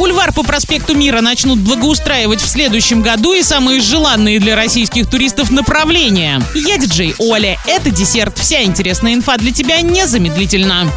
Бульвар по проспекту Мира начнут благоустраивать в следующем году и самые желанные для российских туристов направления. Я диджей Оля. Это десерт. Вся интересная инфа для тебя незамедлительно.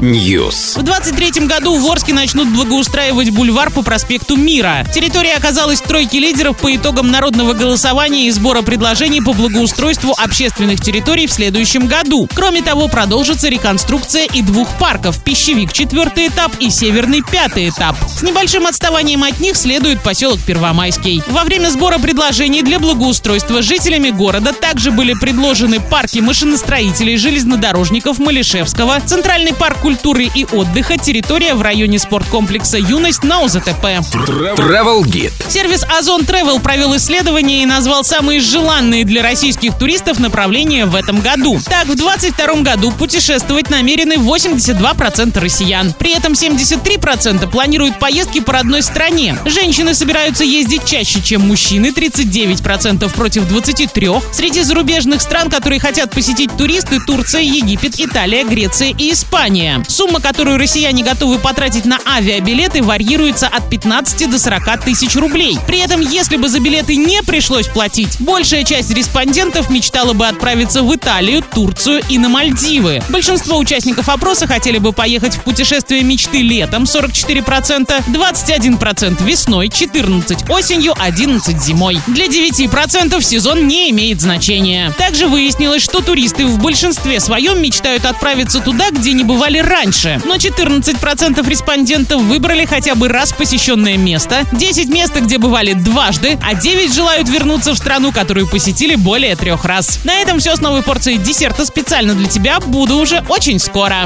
News. В 23 году в Орске начнут благоустраивать бульвар по проспекту Мира. Территория оказалась в тройке лидеров по итогам народного голосования и сбора предложений по благоустройству общественных территорий в следующем году. Кроме того, продолжится реконструкция и двух парков – Пищевик четвертый этап и Северный пятый этап. С небольшим отставанием от них следует поселок Первомайский. Во время сбора предложений для благоустройства жителями города также были предложены парки машиностроителей, железнодорожников Малишевского, Центральный парк культуры и отдыха, территория в районе спорткомплекса «Юность» на ОЗТП. Travel Guide. Сервис Озон Travel провел исследование и назвал самые желанные для российских туристов направления в этом году. Так, в 2022 году путешествовать намерены 82% россиян. При этом 73% планируют поездки по родной стране. Женщины собираются ездить чаще, чем мужчины, 39% против 23%. Среди зарубежных стран, которые хотят посетить туристы, Турция, Египет, Италия, Греция и Испания. Сумма, которую россияне готовы потратить на авиабилеты, варьируется от 15 до 40 тысяч рублей. При этом, если бы за билеты не пришлось платить, большая часть респондентов мечтала бы отправиться в Италию, Турцию и на Мальдивы. Большинство участников опроса хотели бы поехать в путешествие мечты летом 44%, 21% весной, 14% осенью, 11% зимой. Для 9% сезон не имеет значения. Также выяснилось, что туристы в большинстве своем мечтают отправиться туда, где не бывали раньше. Но 14% респондентов выбрали хотя бы раз посещенное место, 10 мест, где бывали дважды, а 9 желают вернуться в страну, которую посетили более трех раз. На этом все с новой порцией десерта специально для тебя. Буду уже очень скоро.